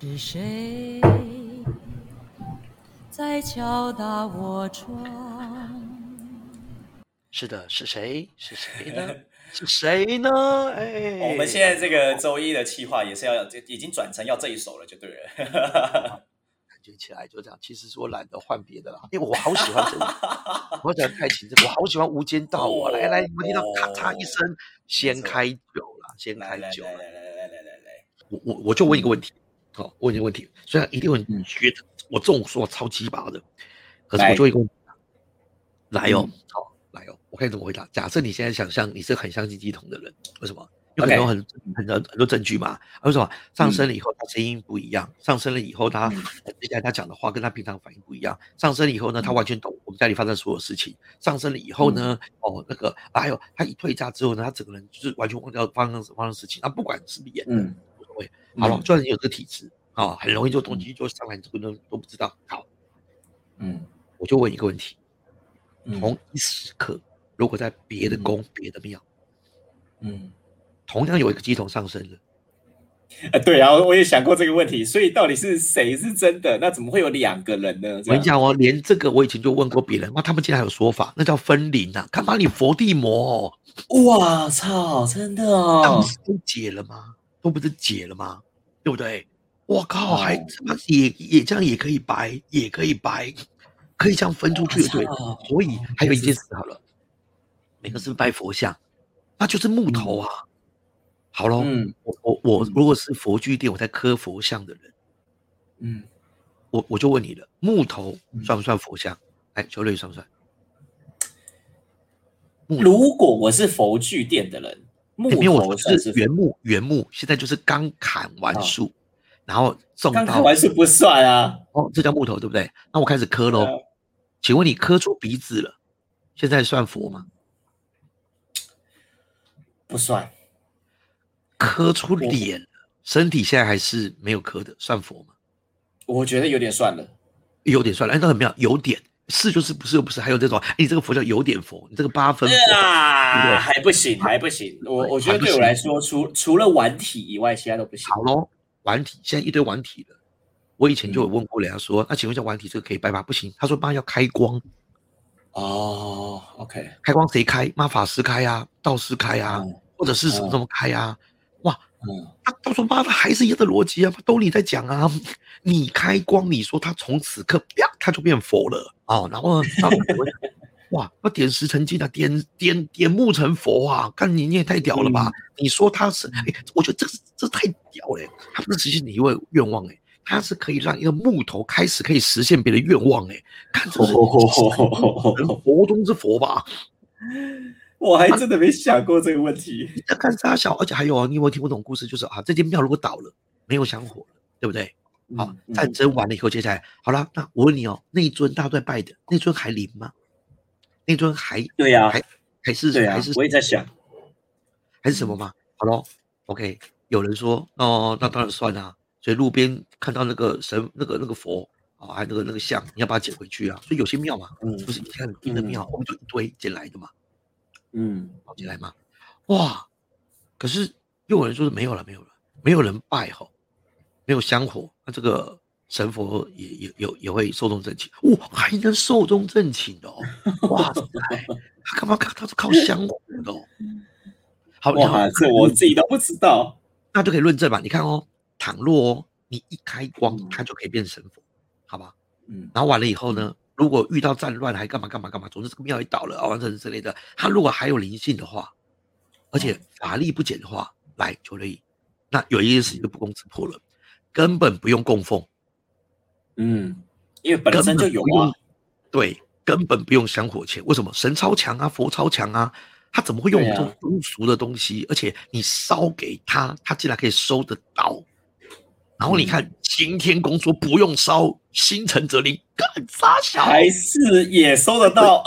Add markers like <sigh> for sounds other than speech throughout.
是谁在敲打我窗？是的，是谁？是谁呢？<laughs> 是谁呢？哎，我们现在这个周一的计划也是要，已经转成要这一首了，就对了。<laughs> 感觉起来就这样。其实是我懒得换别的了，因为我好喜欢这个，<laughs> 我喜欢太琴这个，我好喜欢《无间道》啊！来来，我听到咔嚓一声，先开酒了，先开酒。来来来来来来来，我我我就问一个问题。好，问一个问题，虽然一定会觉得我这种说话超鸡巴的，可是我就会问，来哦，好，来哦，我看你怎么回答。假设你现在想象你是很相信鸡同的人，为什么？有很多很很很很多证据嘛。为什么上升了以后他声音不一样？上升了以后他接下来他讲的话跟他平常反应不一样。上升了以后呢，他完全懂我们家里发生所有事情。上升了以后呢，哦，那个还有他一退价之后呢，他整个人就是完全忘掉发生发生事情。他不管是演，嗯。好了，就算你有这个体质啊，很容易就东西就上来，你这个都都不知道。好，嗯，我就问一个问题：同一时刻，如果在别的宫、别的庙，嗯，同样有一个鸡同上升的，哎，对啊，我也想过这个问题。所以到底是谁是真的？那怎么会有两个人呢？我跟你讲哦，连这个我以前就问过别人，哇，他们竟然还有说法，那叫分灵啊！干嘛你佛地魔？哇操，真的哦，都解了吗？都不是解了吗？对不对？我靠，还他妈也也这样也可以白，也可以白，可以这样分出去，对。所以还有一件事好了，每个是拜佛像，那就是木头啊。好喽，我我我如果是佛具店，我在磕佛像的人，嗯，我我就问你了，木头算不算佛像？哎，秋瑞算不算？如果我是佛具店的人。木头是原木，原木现在就是刚砍完树，然后种到。刚砍完树不算啊。哦，这叫木头对不对？那我开始磕喽。请问你磕出鼻子了，现在算佛吗？不算。磕出脸，身体现在还是没有磕的，算佛吗？我觉得有点算了，有点算了。哎，那很妙，有点。是就是不是又不是，还有这种，你这个佛教有点佛，你这个八分啊，还不行，还不行。我我觉得对我来说，除除了顽体以外，其他都不行。好喽，顽体现在一堆顽体的，我以前就有问过人家说，那请问一下顽体这个可以拜吗？不行，他说妈要开光。哦，OK，开光谁开？妈法师开啊，道士开啊，或者是什么什么开啊？哇，他他说妈的还是一样的逻辑啊，都你在讲啊，<laughs> 你开光，你说他从此刻啪他就变佛了。哦，然后 <laughs> 哇，那点石成金啊，点点点木成佛啊！看你你也太屌了吧！你说他是，哎，我觉得这这太屌了，他不是实现你一位愿望哎，他是可以让一个木头开始可以实现别的愿望哎，看这是佛中之佛吧？<laughs> 我还真的没想过这个问题。看沙小，而且还有啊，你有没有听过这种故事？就是啊，这间庙如果倒了，没有香火了，对不对？好，战争完了以后，接下来好了，那我问你哦，那尊大家在拜的那尊还灵吗？那尊还对呀，还还是对还是我也在想，还是什么嘛？好喽，OK，有人说哦，那当然算啊。所以路边看到那个神、那个那个佛啊，还有那个那个像，你要把它捡回去啊。所以有些庙嘛，嗯，不是你看你的庙，我们就一堆捡来的嘛，嗯，捡进来嘛。哇，可是又有人说是没有了，没有了，没有人拜吼。没有香火，那这个神佛也也有也会寿终正寝。哇，还能寿终正寝哦！哇塞，他干嘛靠？他是靠香火的哦。好，哇，这我自己都不知道。那就可以论证吧？你看哦，倘若哦你一开光，它就可以变神佛，好吧？嗯。然后完了以后呢，如果遇到战乱，还干嘛干嘛干嘛？总之这个庙也倒了啊，完成之类的。他如果还有灵性的话，而且法力不减的话，来就可以。那有一件事情就不攻自破了。根本不用供奉，嗯，因为本身就有啊，对，根本不用香火钱。为什么？神超强啊，佛超强啊，他怎么会用这种庸俗的东西？而且你烧给他，他竟然可以收得到。然后你看擎天公说不用烧，心诚则灵，干啥小，还是也收得到。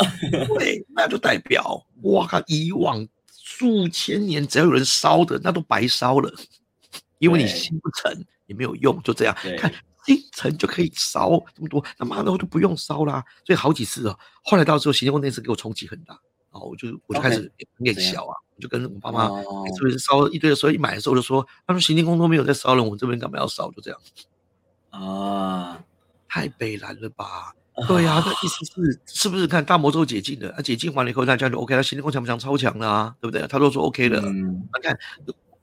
对，那就代表哇靠，以往数千年只要有人烧的，那都白烧了，因为你心不诚。也没有用，就这样看一层就可以烧这么多，他妈的我就不用烧啦。所以好几次哦，后来到时候行天宫那次给我冲击很大啊，我就我就开始念小啊，我就跟我爸妈这边烧一堆的时候，一买的时候就说，他说行天宫都没有在烧了，我们这边干嘛要烧？就这样。啊，太北蓝了吧？对呀、<laughs> 那意思是是不是看大魔咒解禁了？啊，解禁完了以后，大家就 OK，他行天宫强不强？超强的啊，对不对？他都说 OK 了。嗯那看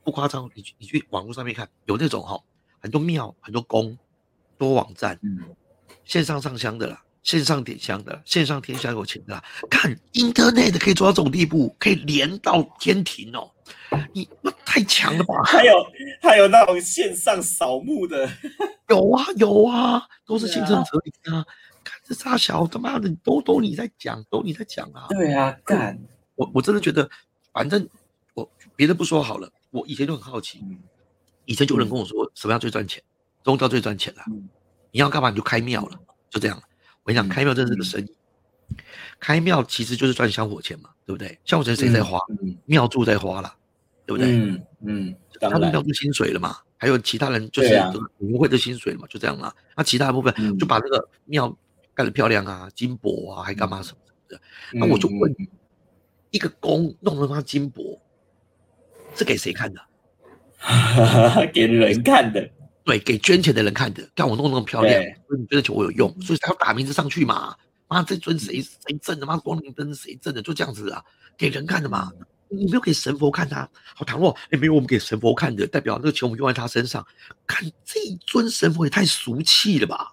不夸张，你去你去网络上面看，有那种哈、很多庙、很多宫、多网站，嗯，线上上香的啦，线上点香的啦，线上天下有钱的啦。看 Internet 可以做到这种地步，可以连到天庭哦，你那太强了吧？<laughs> 还有还有那种线上扫墓的，<laughs> 有啊有啊，都是对啊心诚则灵啊。看这傻小他妈的，都都你在讲，都你在讲啊。对啊，干，我我真的觉得，反正我别的不说好了，我以前就很好奇，嗯以前就有人跟我说什么样最赚钱，宗教最赚钱了、嗯你要干嘛你就开庙了，就这样。我跟你讲，嗯开庙真是个生意，开庙其实就是赚香火钱嘛，对不对？香火钱谁在花？嗯庙祝在花啦，对不对？嗯嗯，他们庙，祝薪水了嘛，还有其他人就是对啊这个舞会的薪水嘛，就这样嘛。那其他的部分嗯就把这个庙盖得漂亮啊，金箔啊，还干嘛什么的。那嗯我就问嗯一个宫弄得妈金箔，是给谁看的？嗯 <laughs> 给人看的，对，给捐钱的人看的。看我弄那么漂亮对，所以你捐的钱我有用，所以才要打名字上去嘛。妈，这尊谁谁赠的？妈，光明灯谁赠的？就这样子啊，给人看的嘛。你没有给神佛看他，好，倘若哎没有我们给神佛看的，代表那个钱我们用在他身上。看这一尊神佛也太俗气了吧？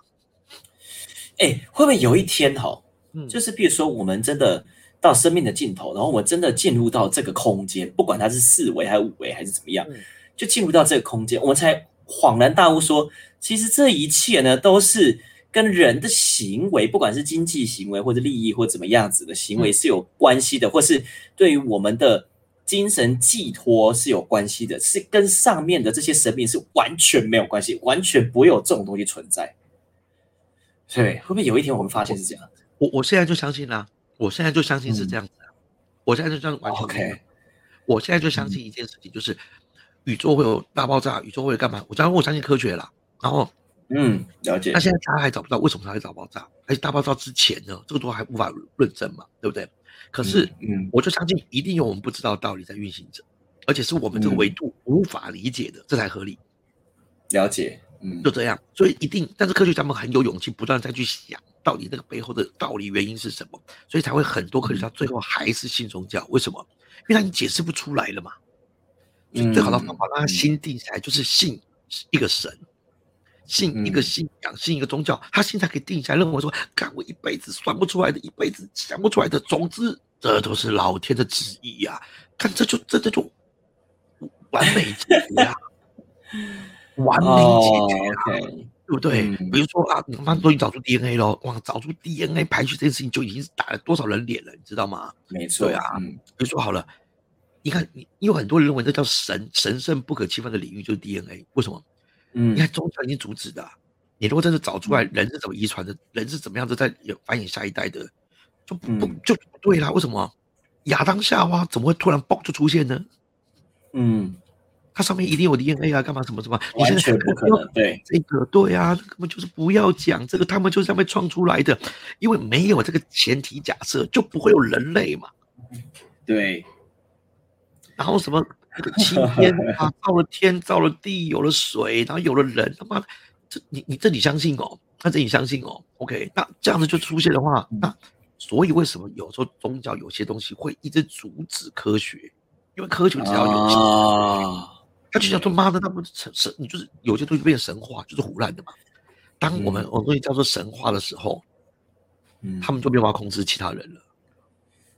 哎，会不会有一天哈，嗯，就是比如说我们真的到生命的尽头，然后我们真的进入到这个空间，不管它是四维还是五维还是怎么样嗯，就进入到这个空间，我们才恍然大悟说，其实这一切呢都是跟人的行为，不管是经济行为或者利益或怎么样子的行为嗯。是有关系的，或是对于我们的精神寄托是有关系的，是跟上面的这些神明是完全没有关系，完全不会有这种东西存在。对，会不会有一天我们发现是这样？我我现在就相信啦、我现在就相信是这样子、啊，我现在就这样完全嗯 OK 我现在就相信一件事情，就是宇宙会有大爆炸，宇宙会干嘛？我当然我相信科学啦。然后，嗯，了解那。现在大家还找不到为什么它会大爆炸，而且大爆炸之前呢，这个都还无法论证嘛，对不对？可是嗯，我就相信一定有我们不知道的道理在运行着，而且是我们这个嗯维度无法理解的，这才合理。了解。嗯就这样，所以一定，但是科学家们很有勇气，不断地再去想到底那个背后的道理原因是什么，所以才会很多科学家最后还是信宗教。为什么？因为他已经解释不出来了嘛。所以最好的方法让他心定下来，就是信一个神，信一个嗯信仰，信一个宗教，他心才可以定下来，认为说，干我一辈子算不出来的，一辈子想不出来的，总之这都是老天的旨意呀、看这就这这就完美解决啊，<laughs> 完美解决对不对？嗯比如说啊，你他妈都已经找出 DNA 了，哇，找出 DNA 排序这件事情就已经是打了多少人脸了，你知道吗？没错。对啊嗯比如说好了，你看你，有很多人认为这叫神神圣不可侵犯的领域就是 DNA，为什么？嗯你看宗教已经阻止的啊、你如果真的找出来人是怎么遗传的，人是怎么样子在有繁衍下一代的，就不就不对啦？为什么？亚当夏娃怎么会突然爆就出现呢？嗯，它上面一定有 DNA 啊，干嘛什么什么？你现完在全不可能。对，这个对啊，根本就是不要讲这个，他们就是这样被创出来的，因为没有这个前提假设，就不会有人类嘛。对，然后什么那个青天啊，造了天，造了地，有了水，然后有了人，他妈的，这你你这你相信哦？那这你相信哦？OK，那这样子就出现的话，那所以为什么有时候宗教有些东西会一直阻止科学？因为科学只要有啊，他就叫做妈的，那不是神神，你就是有些东西变神话，就是胡乱的嘛。当我们嗯我们东西叫做神话的时候，嗯他们就没有办法控制其他人了。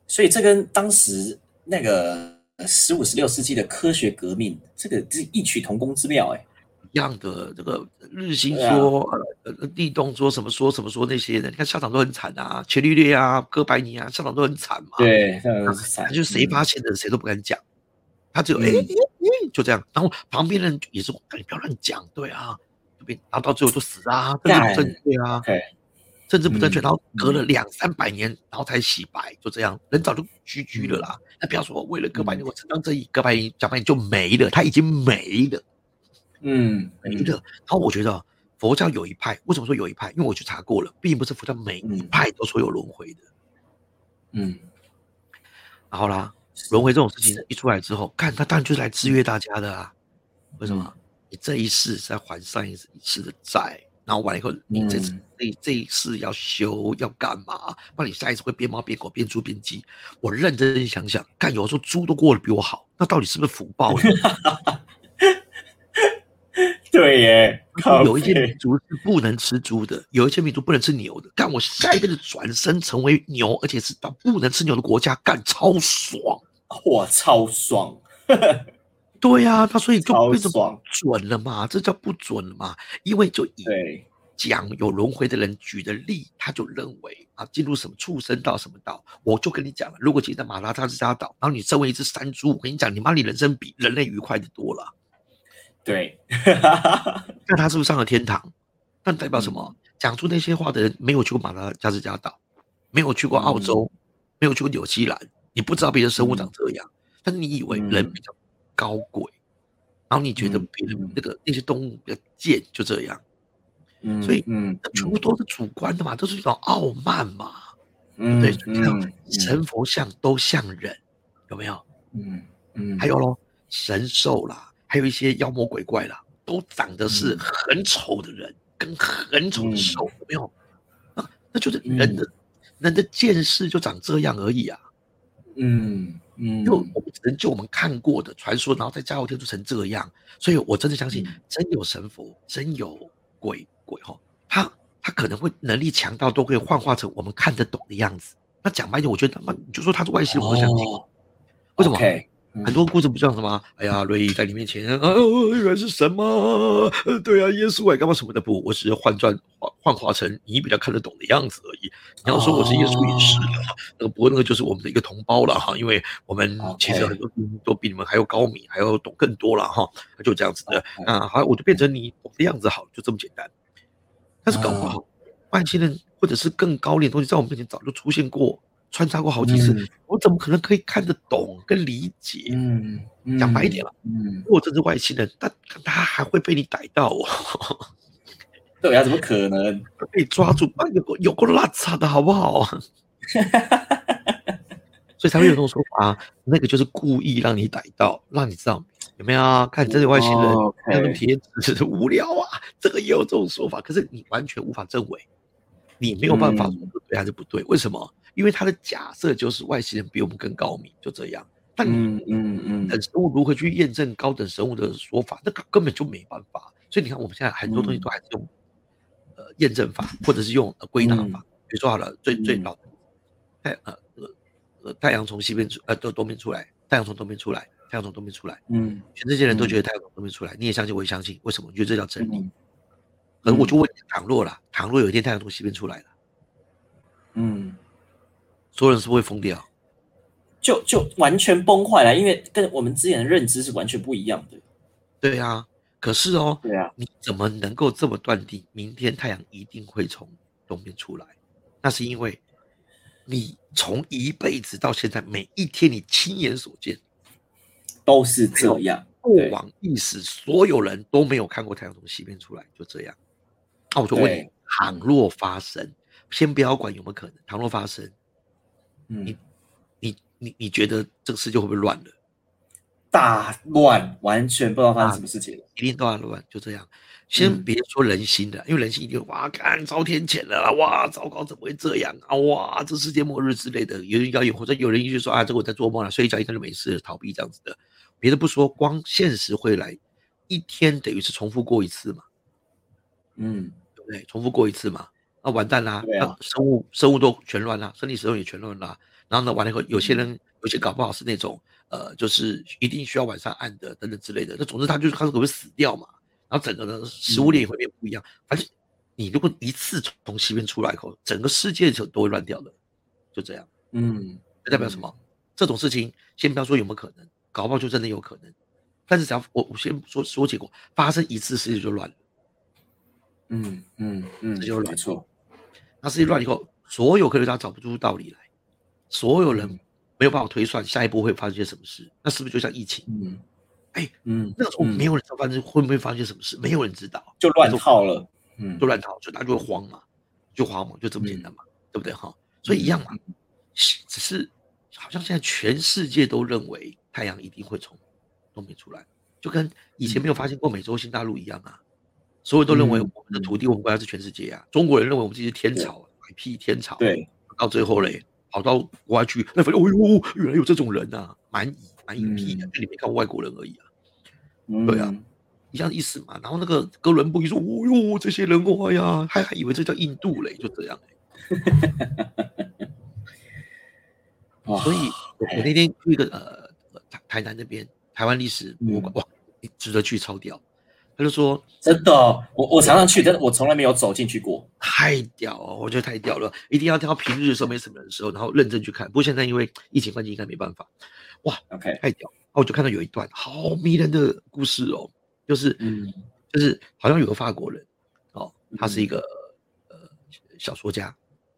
所以这跟当时那个十五、十六世纪的科学革命，这个是异曲同工之妙。哎，一样的，这个日心说、呃呃地动说什么说什么说那些的，你看校长都很惨啊，伽利略啊、哥白尼啊，校长都很惨嘛。，对，这样是他惨就是谁发现的，谁都不敢讲，他只有嗯哎哎哎就这样，然后旁边人也是，哎你不要乱讲，对啊，然后到最后就死啊，政治不正确啊政治不正确，嗯然后隔了两三百年，然后才洗白，就这样，人早就居居了啦。那不要说为了哥白尼嗯我承担正义，哥白尼、讲白尼就没了，他已经没了，嗯，没了。然后我觉得佛教有一派，为什么说有一派？因为我去查过了，并不是佛教每一嗯派都说有轮回的。嗯，然后啦，轮回这种事情一出来之后，看他当然就是来制约大家的啊。为什么？你这一世是在还上一世的债，然后完了以后，你这次这这一次要修要干嘛？不然你下一次会变猫变狗变猪变鸡。我认真想想，看有时候猪都过得比我好，那到底是不是福报呢？<laughs> 对耶，有一些民族是不能吃猪的，有一些民族不能吃牛的。干我下一辈子转身成为牛，而且是到不能吃牛的国家，干超爽，我，超爽！<laughs> 对呀，他所以就不准了嘛，这叫不准了嘛？因为就以讲有轮回的人举的例，他就认为啊，进入什么畜生道什么道，我就跟你讲了，如果今天在马拉加斯加岛，然后你身为一只山猪，我跟你讲，你妈你人生比人类愉快的多了。对，<laughs> 那他是不是上了天堂？那代表什么？讲出那些话的人没有去过马拉加斯加岛，没有去过澳洲，没有去过纽西兰，你不知道别的生物长这样。但是你以为人比较高贵，然后你觉得别人那个那些动物比较贱，就这样。嗯，所以嗯，全部都是主观的嘛，都是一种傲慢嘛。嗯，对，这样神佛像都像人，有没有？嗯嗯，还有喽，神兽啦。还有一些妖魔鬼怪啦，都长得是很丑的人，跟很丑的兽，有没有？啊，那就是人的人的见识就长这样而已啊。嗯嗯，就我们只能就我们看过的传说，然后再加后天就成这样。所以我真的相信，真有神佛，真有鬼鬼哈，他他可能会能力强到都可以幻化成我们看得懂的样子。那讲白一点，我觉得他妈你就说他是外星人，我相信。为什么？很多故事不像什么，哎呀，瑞在你面前，啊，原来是什么？对啊，耶稣哎，干嘛什么的不？我只是换转幻幻化成你比较看得懂的样子而已。你要说我是耶稣也是的，那个不过那个就是我们的一个同胞了哈，因为我们其实很多都比你们还要高明，还要懂更多了哈，就这样子的。啊好，我就变成你我的样子好，就这么简单。但是搞不好外星人或者是更高点东西在我们面前早就出现过。穿插过好几次，我怎么可能可以看得懂跟理解？嗯，讲白一点了，嗯，如果这是外星人，但他还会被你逮到哦。<laughs> 对呀，怎么可能被抓住？有个有个拉差的好不好？<laughs> 所以才会有这种说法，那个就是故意让你逮到，让你知道有没有？看这些外星人，那种贴纸无聊啊，这个也有这种说法，可是你完全无法证伪，你没有办法说对还是不对？为什么？因为他的假设就是外星人比我们更高明，就这样。但嗯嗯嗯，等生物如何去验证高等生物的说法，那根本就没办法。所以你看，我们现在很多东西都还是用呃验证法，或者是用归纳法。比如说好了，最最老太呃呃太阳从西边出呃东东边出来，太阳从东边出来，太阳从东边出来。嗯，全世界人都觉得太阳从东边出来，你也相信，我也相信。为什么？我觉得这叫真理。可能我就问，倘若了，倘若有一天太阳从西边出来了，嗯。所有人是不会疯掉，就就完全崩坏了，因为跟我们之前的认知是完全不一样的。对啊，可是哦，对啊，你怎么能够这么断定明天太阳一定会从东边出来？那是因为你从一辈子到现在每一天你亲眼所见都是这样。过往历史所有人都没有看过太阳从西边出来，就这样。那我就问你：倘若发生，先不要管有没有可能，倘若发生。嗯你你你你觉得这个世界会不会乱了？大乱，完全不知道发生什么事情了，一定大乱，就这样。先别说人心的，因为人心一定哇，看遭天谴了，哇，糟糕，怎么会这样啊？哇，这世界末日之类的，有人要有或者有人一直说啊，这我在做梦了，睡一觉一天就没事，逃避这样子的。别的不说，光现实会来，一天等于是重复过一次嘛？嗯，对不对？重复过一次嘛？那完蛋啦！那生物生物都全乱啦，生理时候也全乱啦。然后呢，完了以后，有些人有些搞不好是那种呃，就是一定需要晚上按的等等之类的。那总之他就是他会死掉嘛。然后整个的食物链也会变不一样。反正你如果一次从西边出来以后，整个世界就都会乱掉的，就这样。嗯，代表什么？这种事情先不要说有没有可能，搞不好就真的有可能。但是只要我我先说说结果，发生一次事情就乱了。嗯嗯嗯，这就是乱错。那事情乱以后，所有科学家找不出道理来，所有人没有办法推算下一步会发生些什么事。那是不是就像疫情？嗯，哎，嗯，那个时候没有人知道发生会不会发生些什么事，没有人知道，就乱套了，嗯，就乱套，就大家就会慌嘛，就慌嘛，就这么简单嘛，对不对哈？所以一样嘛，只是好像现在全世界都认为太阳一定会从东边出来，就跟以前没有发现过美洲新大陆一样啊。所有都认为嗯我们的土地、我们国家是全世界啊。中国人认为我们自己是天朝，一批天朝。，对，到最后嘞，跑到国外去，那发现哦呦，原来有这种人啊，蛮夷，蛮夷屁的，你没看过外国人而已啊，嗯对啊，一样意思嘛。然后那个哥伦布一说，哦呦，这些人哇呀，还还以为这叫印度嘞，就这样 <laughs> 欸。所以我我那天去一个呃台台南那边台湾历史博物馆，哇，你值得去，超屌。他就说真的哦，我我常常去，但是我从来没有走进去过。太屌了，我觉得太屌了，一定要挑平日的时候没什么人的时候，然后认真去看。不过现在因为疫情关系，应该没办法。哇 OK，太屌！然后我就看到有一段好迷人的故事哦，就是嗯就是好像有个法国人哦，他是一嗯个呃小说家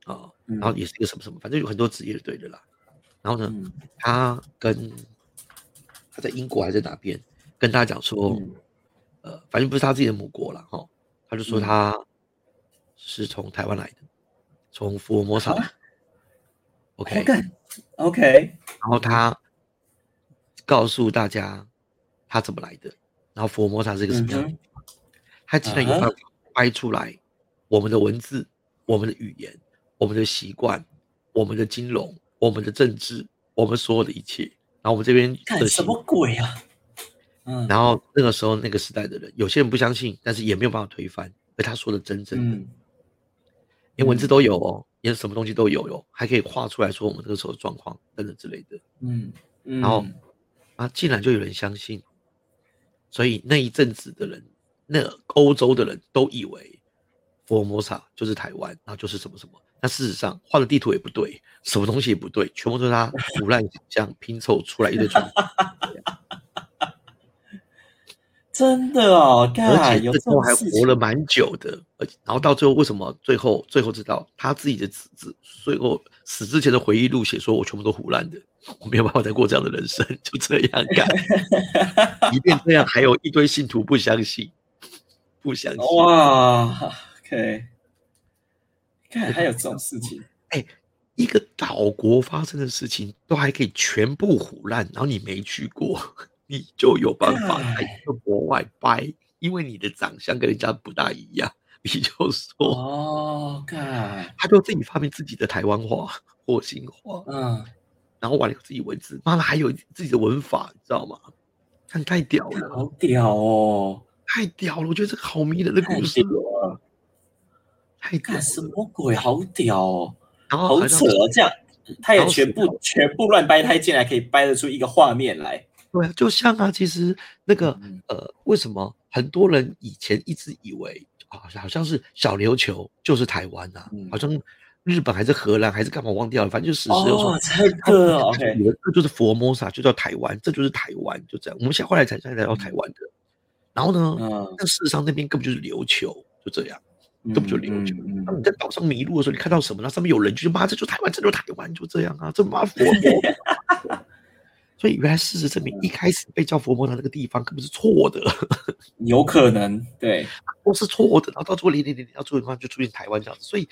啊，嗯然后也是一个什么什么，反正有很多职业对的啦。然后呢，嗯他跟他在英国还是哪边跟大家讲说，嗯呃，反正不是他自己的母国了哈，他就说嗯。他是从台湾来的，从福尔摩沙来啊，OK，OK，然后他告诉大家他怎么来的，然后福尔摩沙是一个什么样的嗯地方，他竟然有办法掰出来我们的文字、我们的语言、我们的习惯、我们的金融、我们的政治、我们所有的一切，然后我们这边的习干什么鬼啊？嗯，然后那个时候那个时代的人，有些人不相信，但是也没有办法推翻，而他说的真正的，嗯连文字都有哦，连什么东西都有哟，还可以画出来说我们这个时候的状况等等之类的。嗯嗯，然后啊，竟然就有人相信，所以那一阵子的人，那欧洲的人都以为福尔摩萨就是台湾，然后就是什么什么。那事实上画的地图也不对，什么东西也不对，全部都是他胡乱想象拼凑出来一堆传说。<laughs> 真的哦，而且这时候还活了蛮久的，而且然后到最后为什么最后最后知道他自己的子子最后死之前的回忆录写说我全部都胡乱的，我没有办法再过这样的人生，就这样干。<laughs> 即便这样，还有一堆信徒不相信，不相信。哇，OK，看还有这种事情，哎一个岛国发生的事情都还可以全部胡乱，然后你没去过，你就有办法哎在国外掰，因为你的长相跟人家不大一样，你就说。哦，干，他就自己发明自己的台湾话、火星话，嗯，然后完了自己文字，妈的还有自己的文法，你知道吗？看太屌了，好屌哦，太屌了！我觉得这个好迷人的故事太屌干什。么鬼？好屌哦，然后好扯哦，这样他也全部全部乱掰，他竟然可以掰得出一个画面来，对啊，就像啊，其实那个嗯呃，为什么很多人以前一直以为好像好像是小琉球就是台湾啊，嗯好像日本还是荷兰还是干嘛忘掉了，反正就史实有说哦，这个 OK，以为这就是佛摩萨，就叫台湾，这就是台湾，就这样。我们现在后来才才来到台湾的。然后呢，嗯，那事实上那边根本就是琉球，就这样，根本就琉球。嗯那你在岛上迷路的时候，你看到什么？那上面有人，就是妈，这就是台湾，这就是台湾，就这样啊，这妈佛摩。所以原来事实证明，一开始被叫佛摩萨那个地方根本是错的，<laughs> 有可能，对，都是错的。然后到最后零零零零到最后地方就出现台湾这样子，所以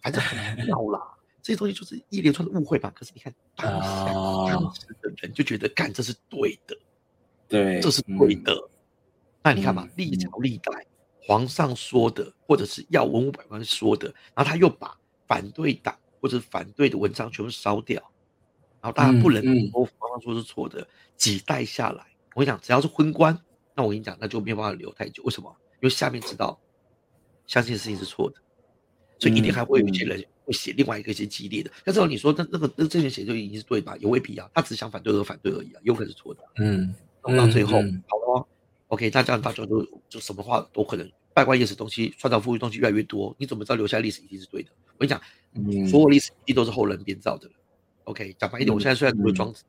反正很妙啦。<laughs> 这些东西就是一连串的误会吧。可是你看当下、哦当时的人就觉得，干这是对的，对，这是对嗯，的。那你看嘛嗯，历朝历代皇上说的，或者是要文武百官说的，然后他又把反对党或者反对的文章全部烧掉，然后大家不能说皇上说是错的，几代下来，我跟你讲，只要是昏官，那我跟你讲，那就没有办法留太久。为什么？因为下面知道相信事情是错的，所以一定嗯还会有一些嗯人会写另外一个一些激烈的。但是你说那那个那这些写就已经是对吧？也未必啊，他只想反对而反对而已啊，有可能是错的啊。嗯，弄到最后，好了哦，OK，那这样大家都就什么话都可能拜官野史东西、创造富裕东西越来越多，你怎么知道留下历史一定是对的？我跟你讲，嗯所有历史一定都是后人编造的。OK，讲白一点，嗯我现在虽然读庄子，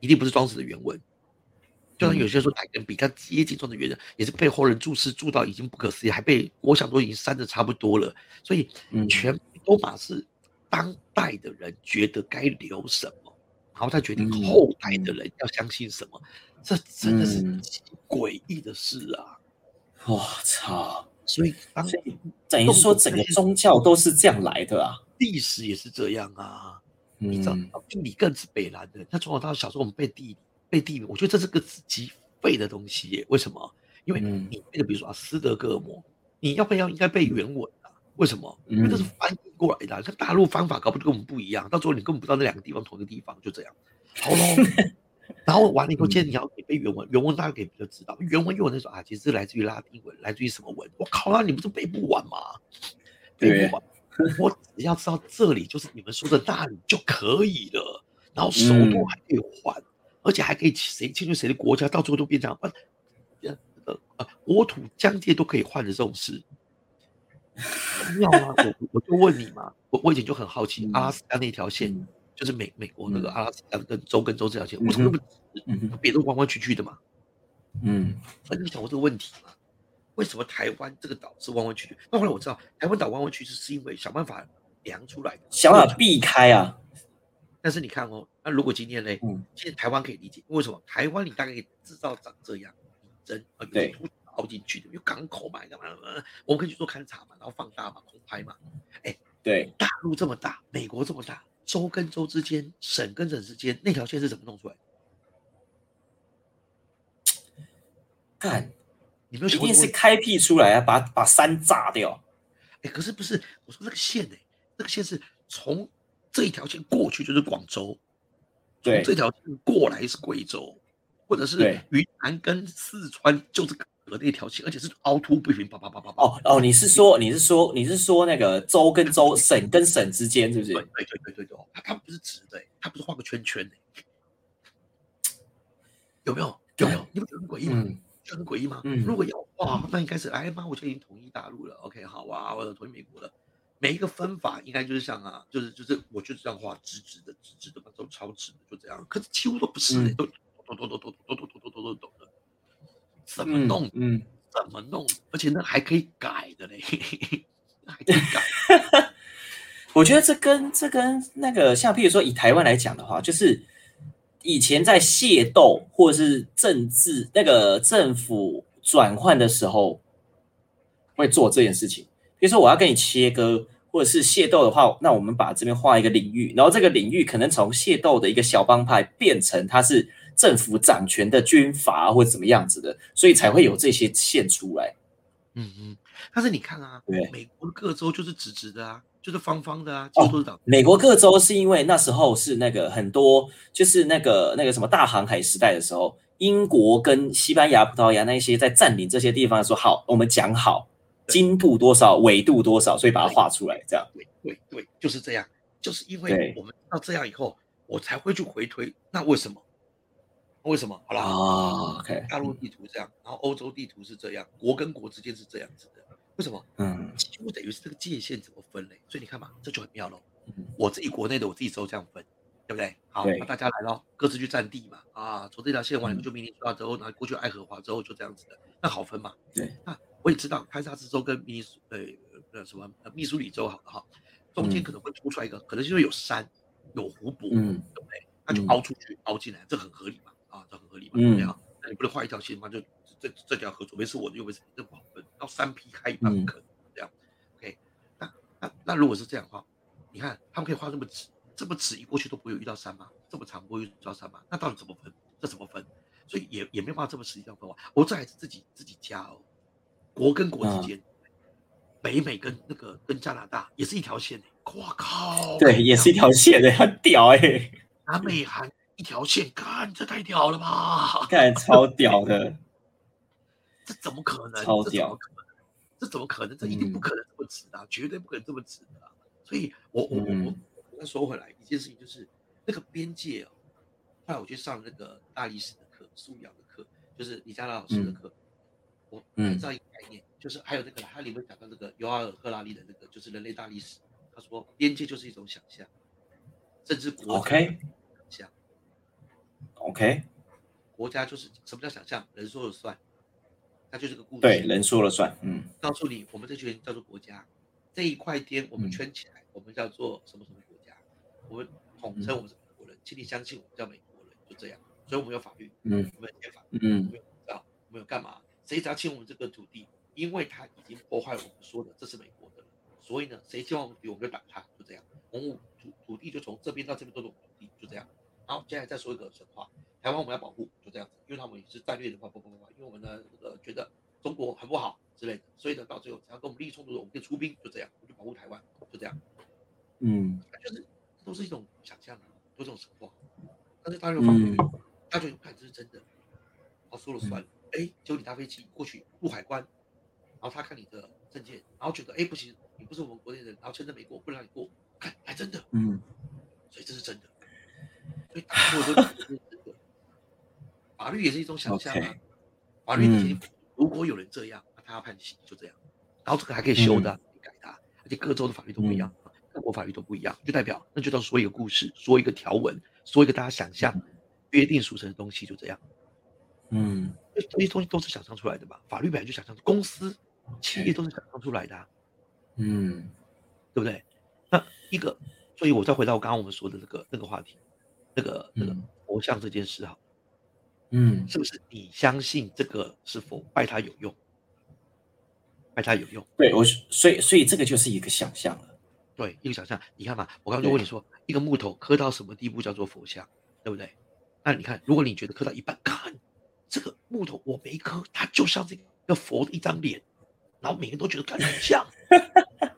一定不是庄子的原文，就算嗯有些人说哪个人比较接近庄子原文，也是被后人注释注到已经不可思议，还被我想都已经删的差不多了，所以嗯全都马是当代的人觉得该留什么，然后再决定嗯后代的人要相信什么，这真的是诡异的事啊！我操！所以当所以等于说整个宗教都是这样来的啊。历史也是这样啊，你知道嗯，地理更是北南的。那从小到小时候我们背地理背地理，我觉得这是个极废的东西耶。为什么？因为嗯你那个比如说啊，斯德哥尔摩，你要不要应该背原文啊？为什么？因为这是翻译过来的，这大陆方法搞不就跟我们不一样？到最后你根本不知道那两个地方同一个地方，就这样。好喽，然后完了以后，<laughs> 接着你要背原文，原文大家可以知道，原文又有那种啊，其实来自于拉丁文，来自于什么文？我靠，那你不是背不完吗？背不完，<laughs> 我只要知道这里就是你们说的那里就可以了，然后首都还可以换，而且还可以谁侵略谁的国家，到最后都变这样，呃呃呃，国土疆界都可以换的这种事。妙啊！我我就问你嘛，我我以前就很好奇，阿拉斯加那条线，就是美美国那个阿拉斯加跟州跟州这条线，为什么那么直？别都弯弯曲曲的嘛。嗯，那你想过这个问题吗？为什么台湾这个岛是弯弯曲曲？那后来我知道，台湾岛弯弯曲曲是因为想办法量出来的，想办法避开啊。但是你看哦，那如果今天呢？嗯，现在台湾可以理解，为什么台湾你大概可以制造长这样，真啊，对。凹进去的，有港口嘛，干嘛？我们可以去做勘察嘛，然后放大嘛，空拍嘛。哎，对，大陆这么大，美国这么大，州跟州之间，省跟省之间，那条线是怎么弄出来？看，你没有一定是开辟出来啊，把把山炸掉。哎，可是不是？我说这个线呢？这个线是从这一条线过去就是广州，对，这条线过来是贵州，或者是云南跟四川，就是。隔那条线，而且是凹凸不平，叭叭叭叭叭。哦哦，你是说你是说你是说那个州跟州、省跟省之间，是不是？对对对对对它它不是直的，它不是画个圈圈的，有没有？有没有？你不觉得很诡异吗？觉得很诡异吗？如果要哇，那应该是哎妈，我就已经统一大陆了。OK，好哇，我统一美国了。每一个分法应该就是像啊，就是就是，我就是这样画，直直的，直直的，都超直的，就这样。可是几乎都不是，都都都都都都都都都都都都的。怎么弄？嗯，怎么弄？而且那还可以改的嘞，<laughs> 还可以改。<laughs> 我觉得这跟这跟那个，像譬如说以台湾来讲的话，就是以前在械斗或者是政治那个政府转换的时候，会做这件事情。比如说我要跟你切割，或者是械斗的话，那我们把这边画一个领域，然后这个领域可能从械斗的一个小帮派变成它是。政府掌权的军阀或者怎么样子的，所以才会有这些线出来。嗯嗯，但是你看啊，对，美国各州就是直直的啊，就是方方的啊。哦，美国各州是因为那时候是那个很多，就是那个那个什么大航海时代的时候，英国跟西班牙、葡萄牙那些在占领这些地方说好，我们讲好经度多少，纬度多少，所以把它画出来，这样。对对对，就是这样，就是因为我们到这样以后，我才会去回推，那为什么？为什么？好了啊，OK，大陆地图这样，然后欧洲地图是这样，国跟国之间是这样子的。为什么？嗯，几乎等于是这个界限怎么分嘞？所以你看嘛，这就很妙喽。我自己国内的，我自己州这样分，对不对？好，那大家来咯，各自去占地嘛。啊，从这条线完以后就明尼苏达州，然后过去爱荷华州就这样子的，那好分嘛。对，那我也知道，堪萨斯州跟密苏呃呃什么密苏里州，好了哈，中间可能会凸出来一个，可能就是有山有湖泊，嗯，对不对？那就凹出去凹进来，这很合理嘛。啊，这很合理嘛？对啊，那你不能画一条线嘛？就这这条河左边是我的，右边是你，这不好分。到三劈开一半不可能这样。OK，那那那如果是这样的话，你看他们可以画这么直，这么直一过去都不会有遇到山吗？这么长不会遇到山吗？那到底怎么分？这怎么分？所以也也没有办法这么实际这样分啊。我这还是自己自己加哦，国跟国之间，北美跟那个跟加拿大也是一条线呢。哇靠！对，也是一条线的，很屌哎。南美韩。一条线，看这太屌了吧！看超屌的，这怎么可能？超屌！这怎么可能？这一定不可能这么直的，绝对不可能这么直的。所以，我我我我，再说回来，一件事情就是那个边界哦。后来我去上那个大历史的课，素养的课，就是李佳兰老师的课，我知道一个概念，就是还有那个他里面讲到那个尤尔赫拉利的那个，就是人类大历史。他说，边界就是一种想象，甚至国 OK。OK，国家就是什么叫想象？人说了算，它就是个故事。对，人说了算。嗯，告诉你，我们这群人叫做国家，这一块天我们圈起来，我们叫做什么什么国家，我们统称我们是美国人，请你相信我们叫美国人，就这样。所以我们有法律，嗯，我们有宪法，嗯，我们有知道，我们有干嘛？谁只要侵我们这个土地，因为他已经破坏我们说的这是美国的，所以呢，谁希望我们就打他，就这样。我们土土地就从这边到这边都是我们土地，就这样。然后接下来再说一个神话，台湾我们要保护，就这样子，因为他们也是战略的话，不不不不，因为我们呢，呃，觉得中国很不好之类的，所以呢，到最后只要跟我们利益冲突的，我们就出兵，就这样，我就保护台湾，就这样，嗯。就是都是一种想象啊，都是一种神话。但是大陆方面，他就看这是真的，他，说了算了，哎，结果你搭飞机过去入海关，然后他看你的证件，然后觉得哎不行，你不是我们国内人，然后签证没过，不让你过，看还真的，嗯，所以这是真的，所以大陆都 <laughs> 法律也是一种想象啊法律的如果有人这样，那他要判刑，就这样，然后这个还可以修的改的啊，而且各州的法律都不一样，各国法律都不一样，就代表那就叫说一个故事，说一个条文，说一个大家想象约定俗成的东西，就这样。嗯。这这些东西都是想象出来的嘛，法律本来就想象，公司、企业都是想象出来的、啊，嗯。对不对？那一个，所以我再回到刚刚我们说的那个那个话题，那个那个嗯。佛像这件事哈，嗯是不是你相信这个是否拜他有用？拜他有用，对我所以所以这个就是一个想象了。对，一个想象。你看嘛，我刚刚就问你说，一个木头磕到什么地步叫做佛像，对不对？那你看，如果你觉得磕到一半，看这个木头我没磕，它就像这个佛的一张脸，然后每个人都觉得看很像，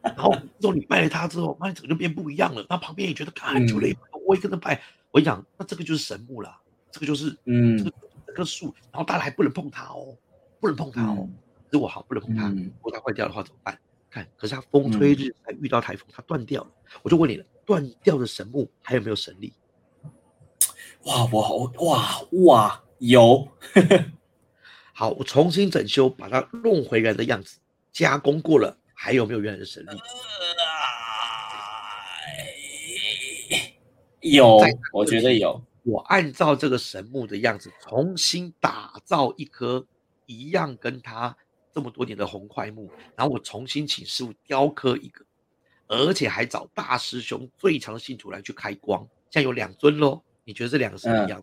然后之后你拜了他之后，妈，整个就变不一样了。那旁边也觉得看就累，我也跟着拜。我跟你讲，那这个就是神木啦，这个就是嗯这个这棵树，然后大家还不能碰它哦，不能碰它哦。如果好不能碰它，嗯如果它坏掉的话怎么办？看，可是它风吹日晒遇到台风，它断掉了。我就问你了，断掉的神木还有没有神力？哇，我好哇哇有，<laughs> 好，我重新整修，把它弄回原来的样子，加工过了，还有没有原来的神力？有，我觉得有。我按照这个神木的样子，重新打造一棵一样跟它这么多年的红块木，然后我重新请师傅雕刻一个，而且还找大师兄最强的信徒来去开光，现在有两尊喽。你觉得这两个是一样？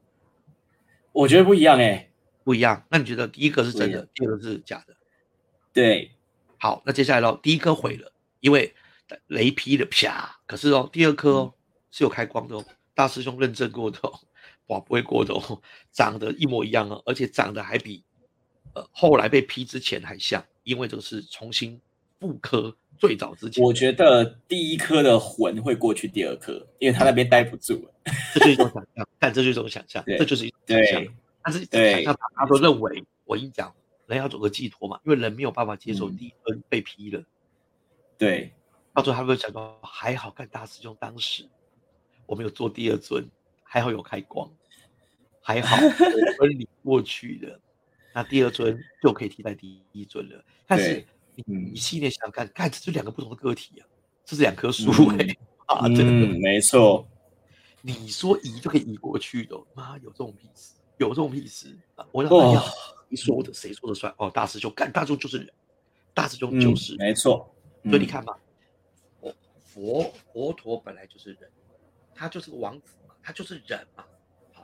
我觉得不一样哎、不一样。那你觉得第一个是真的第二个是假的？对，好，那接下来喽，第一颗毁了，因为雷劈的，啪。可是哦，第二颗哦是有开光的哦，大师兄认证过的哦，哇，不会过的哦，<laughs> 长得一模一样哦，而且长得还比呃后来被批之前还像，因为这个是重新复刻最早之前，我觉得第一颗的魂会过去第二颗，因为他那边待不住了。这就是一种想象，但这就是一种想象，这就是一种想象。但是对想象大家都认为，我跟你讲，人要走个寄托嘛，因为人没有办法接受嗯第一尊被批了。对，到最后他们讲到，还好看大师兄当时我们有做第二尊，还好有开光，还好我 <laughs> 分离过去了，那第二尊就可以替代第一尊了。但是你嗯你细念想想看，看这是两个不同的个体啊，这是两棵树嗯哎、啊，真的，嗯，没错，你说移就可以移过去的哦，妈有这种意思，有这种意思啊！我让大家哦你说的谁说的算？哦，大师兄干，大师兄就是人，大师兄嗯就是。没错。嗯，所以你看嘛，佛佛佛陀本来就是人，他就是个王子嘛，他就是人嘛。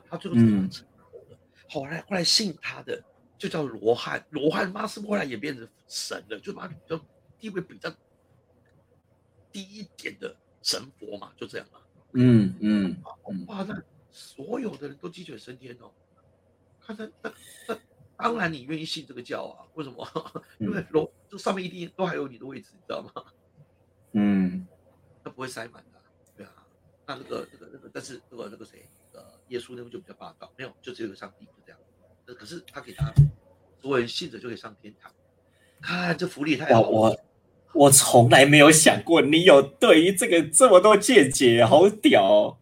好，他最后怎么嗯成佛的？后来后来信他的就叫罗汉，罗汉妈是后来也变成神了，就把比较地位比较低一点的神佛嘛，就这样嘛。嗯嗯嗯哇，那所有的人都鸡犬升天哦。看他那那，当然你愿意信这个教啊？为什么？<laughs> 因为罗这上面一定都还有你的位置，你知道吗？<laughs> 嗯那不会塞满的啊、对啊。那那个那个那个，但是那个那个谁，呃，耶稣那个就比较霸道，没有，就只有一个上帝，就这样。那可是他给他所有人信着就可以上天堂，看这福利太，好了。我我从来没有想过你有对于这个这么多见解，好屌哦！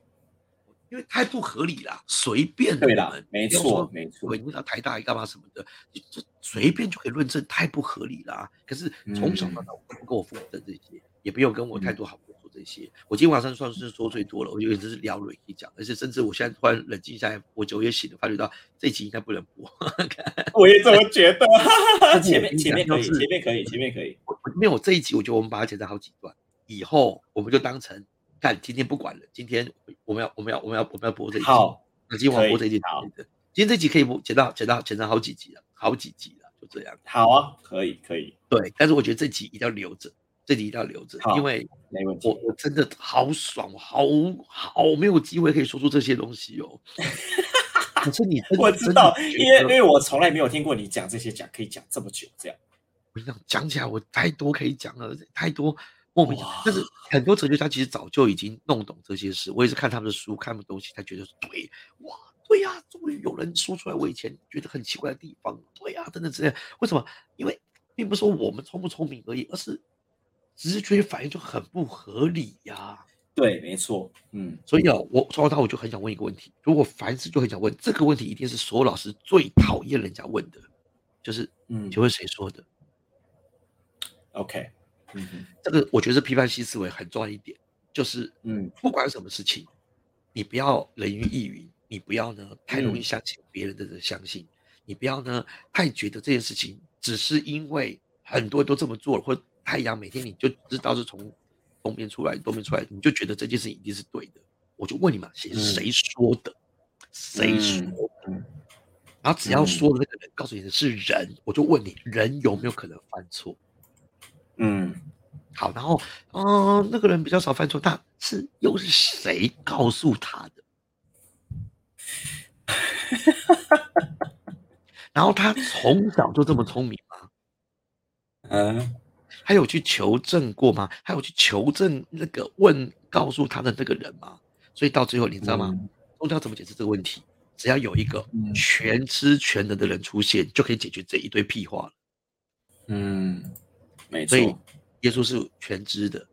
因为太不合理了，随便对啦，没错没错我，影响台大干嘛什么的，你这随便就可以论证，太不合理啦。可是从小到大，我都不跟我父母争这些，也不用跟我太多好朋友说这些。我今天晚上算是说最多了，我有点只是聊了一讲，而且甚至我现在突然冷静下来，我酒也醒了，发觉到这集应该不能播。<laughs> 我也这么觉得。<laughs> 前面前面可以，前面可以，前面可以。我我没有这一集，我觉得我们把它剪成好几段，以后我们就当成看今天不管了，今天我们要我们要我们要我们要播这一集。好，那今天晚上播这一集好的，今天这集可以播剪到剪到剪成好几集了，好几集了，就这样。好啊，可以，可以，对，但是我觉得这集一定要留着，这集一定要留着，因为没问题我。我真的好爽，我好好没有机会可以说出这些东西哦。可是你我知道，因为因为我从来没有听过你讲这些讲可以讲这么久，这样。跟你讲，讲起来我太多可以讲了，太多莫名其妙。但是很多哲学家其实早就已经弄懂这些事，我也是看他们的书，看他们东西，才觉得对，哇，对呀，终于有人说出来我以前觉得很奇怪的地方，对呀，真的这样。为什么？因为并不是说我们聪不聪明而已，而是直觉反应就很不合理呀。对，没错，嗯，所以啊，我说到我就很想问一个问题，如果凡事就很想问这个问题，一定是所有老师最讨厌人家问的，就是，嗯，请问谁说的？OK，嗯，这个我觉得批判性思维很重要一点，就是，嗯，不管什么事情，你不要人云亦云，你不要呢太容易相信别人的相信，你不要呢太觉得这件事情只是因为很多人都这么做了，或太阳每天你就知道是从。东边出来，东边出来，你就觉得这件事一定是对的。我就问你嘛，谁谁说的？谁说的？然后只要说的那个人告诉你的是人，我就问你，人有没有可能犯错？嗯，好，然后，嗯，那个人比较少犯错，但是又是谁告诉他的？<laughs> 然后他从小就这么聪明吗？嗯。还有去求证过吗？还有去求证那个问告诉他的那个人吗？所以到最后你知道吗？宗教怎么解释这个问题？只要有一个全知全能的人出现，就可以解决这一堆屁话了。嗯，没错。所以耶稣是全知的，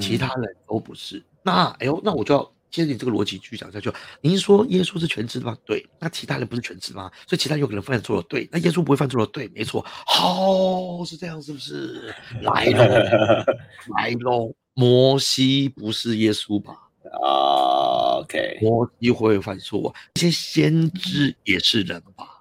其他人都不是。那哎呦，那我就要。接着你这个逻辑继续讲下去，您说耶稣是全知的吗？对，那其他人不是全知吗？所以其他有可能犯错了。对，那耶稣不会犯错了。对，没错。好，是这样，是不是？来喽，<laughs> 来喽。摩西不是耶稣吧？啊，OK。摩西会犯错，这些先知也是人吧？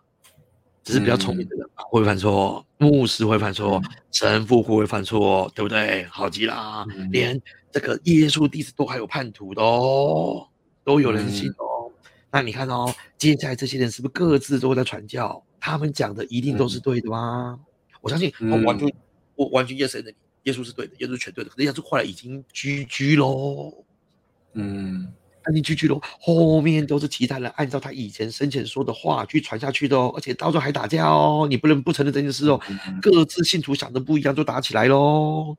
只是比较聪明的人吧？会犯错，牧师会犯错，神父会不会犯错？对不对？好极了，连。这个耶稣弟子都还有叛徒的哦，都有人信哦。那你看哦，接下来这些人是不是各自都在传教？他们讲的一定都是对的吗？我相信，我完全我完全 yes 的你，耶稣是对的，耶稣全对的。可是耶稣后来已经居居喽，嗯，已经居居喽。后面都是其他人按照他以前生前说的话去传下去的哦，而且到时候还打架哦。你不能不承认这件事哦。各自信徒想的不一样，就打起来喽。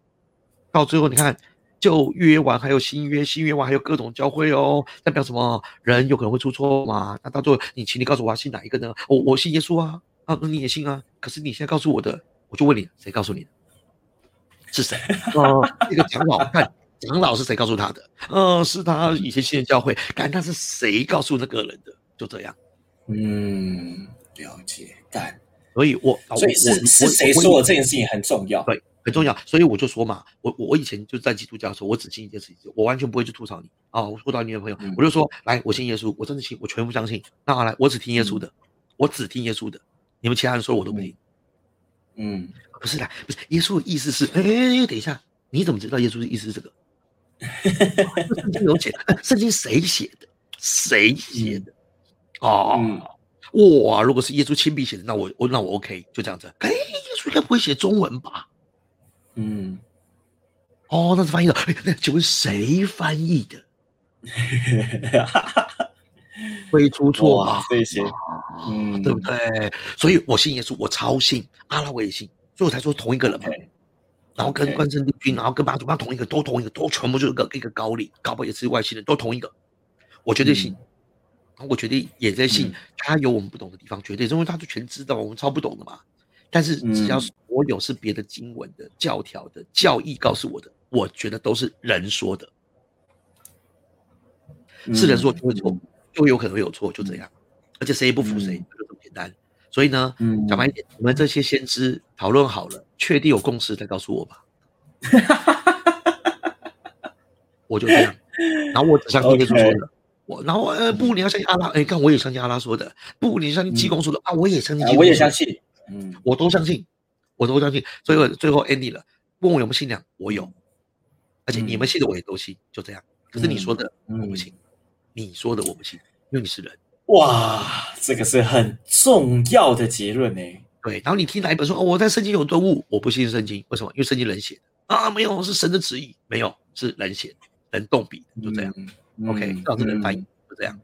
到最后，你看。就约完还有新约，新约完还有各种教会哦，代表什么？人有可能会出错嘛？那到最后，你请你告诉我，要信哪一个呢？我我信耶稣啊，啊，那你也信啊？可是你现在告诉我的，我就问你，谁告诉你的？是谁？哦，那个长老，看长老是谁告诉他的？呃，是他以前信的教会，看他是谁告诉那个人的？就这样。嗯，了解。但，所以我所以是是谁说的这件事情很重要？对。很重要，所以我就说嘛，我我以前就在基督教的时候，我只信一件事情，我完全不会去吐槽你啊，我吐槽你的朋友，我就说，来，我信耶稣，我真的信，我全部相信。那好来，我只听耶稣的，我只听耶稣的，你们其他人说我都不听。嗯，不是的，不是耶稣的意思是，哎，等一下，你怎么知道耶稣的意思是这个？<laughs> 圣经有写，圣经谁写的？谁写的？哦，哇，如果是耶稣亲笔写的，那我我那我 OK，就这样子。哎，耶稣应该不会写中文吧？嗯，哦，那是翻译的。那请问谁翻译的？<laughs> 会出错啊？这些，嗯，对不对？所以我信耶稣，我超信阿拉，我也信，所以我才说同一个人嘛。然后跟关圣帝君，然后跟马祖巴同一个，都同一个，都全部就是个一个高丽，搞不好也是外星人，都同一个。我绝对信，我绝对也在信。他有我们不懂的地方，绝对因为他就全知道，我们超不懂的嘛。但是只要所有是别的经文的教条的教义告诉我的，我觉得都是人说的，是人说就会错，就有可能会有错，就这样。而且谁也不服谁，就这么简单。所以呢，嗯。讲白一点，你们这些先知讨论好了，确定有共识再告诉我吧。<laughs> 我就这样，然后我只相信耶稣说的，我然后呃不，你要相信阿拉，哎，看我也相信阿拉说的，不，你相信济公说的啊，我也相信，我也相信。嗯，我都相信，我都相信。最后最后 ending 了，问我有没有信仰，我有，而且你们信的我也都信，就这样。可是你说的我不信，你说的我不信，因为你是人。哇，这个是很重要的结论呢。对，然后你听哪一本说哦，我在圣经有顿悟，我不信圣经，为什么？因为圣经人写的啊，没有是神的旨意，没有是人写，人动笔，就这样。OK，告诉人翻译，就这样。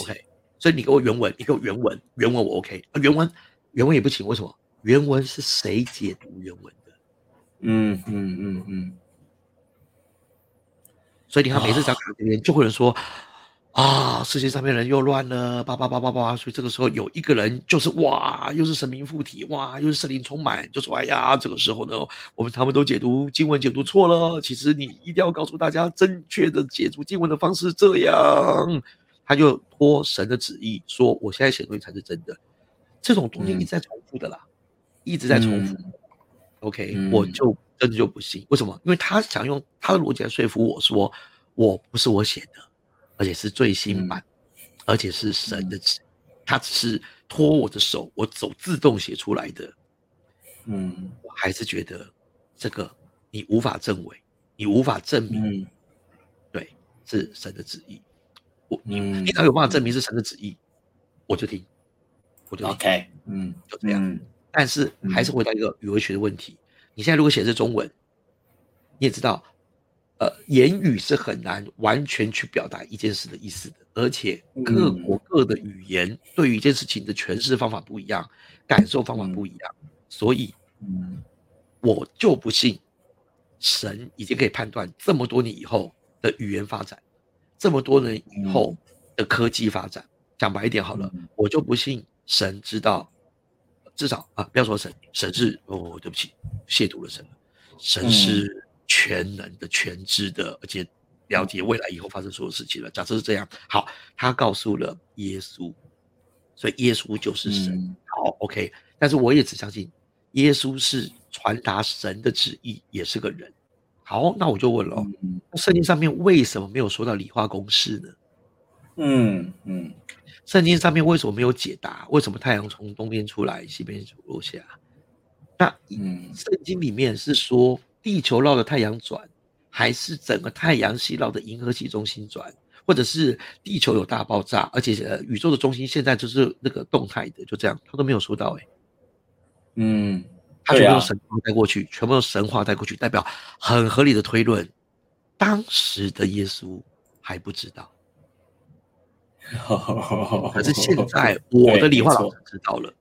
OK，所以你给我原文，你给我原文，原文我 OK，啊原文。原文也不行，为什么？原文是谁解读原文的？嗯嗯嗯嗯。所以你看，每次讲卡这边，就会有人说。啊，世界上面人又乱了，叭叭叭叭叭，所以这个时候有一个人就是哇，又是神明附体，哇，又是圣灵充满，就说哎呀，这个时候呢，我们他们都解读经文解读错了，其实你一定要告诉大家正确的解读经文的方式，这样他就托神的旨意说，我现在写东西才是真的，这种东西一直在重复的啦，一直在重复。OK，我就真的就不信，为什么？因为他想用他的逻辑来说服我说，我不是我写的。而且是最新版，而且是神的旨，他只是托我的手，我走自动写出来的。嗯，我还是觉得这个你无法证伪，你无法证明，对，是神的旨意。我你你只要有办法证明是神的旨意，我就听，我就 OK，嗯，就这样。但是还是回到一个语文学的问题，你现在如果写的是中文，你也知道。呃，言语是很难完全去表达一件事的意思的，而且各国各的语言对于一件事情的诠释方法不一样，感受方法不一样，所以，嗯，我就不信神已经可以判断这么多年以后的语言发展，这么多年以后的科技发展。讲白一点好了，我就不信神知道，至少啊，不要说神，神是哦，对不起，亵渎了神，神是。全能的、全知的，而且了解未来以后发生所有事情了。假设是这样，好，他告诉了耶稣，所以耶稣就是神。好，OK。但是我也只相信耶稣是传达神的旨意，也是个人。好，那我就问了，圣经上面为什么没有说到理化公式呢？嗯嗯，圣经上面为什么没有解答？为什么太阳从东边出来，西边落下？那嗯，圣经里面是说。地球绕着太阳转，还是整个太阳系绕着银河系中心转，或者是地球有大爆炸，而且呃宇宙的中心现在就是那个动态的，就这样，他都没有说到哎，嗯，他全部用神话带过去，全部用神话带过去，代表很合理的推论，当时的耶稣还不知道，可是现在 <laughs> 我的理化老师知道了，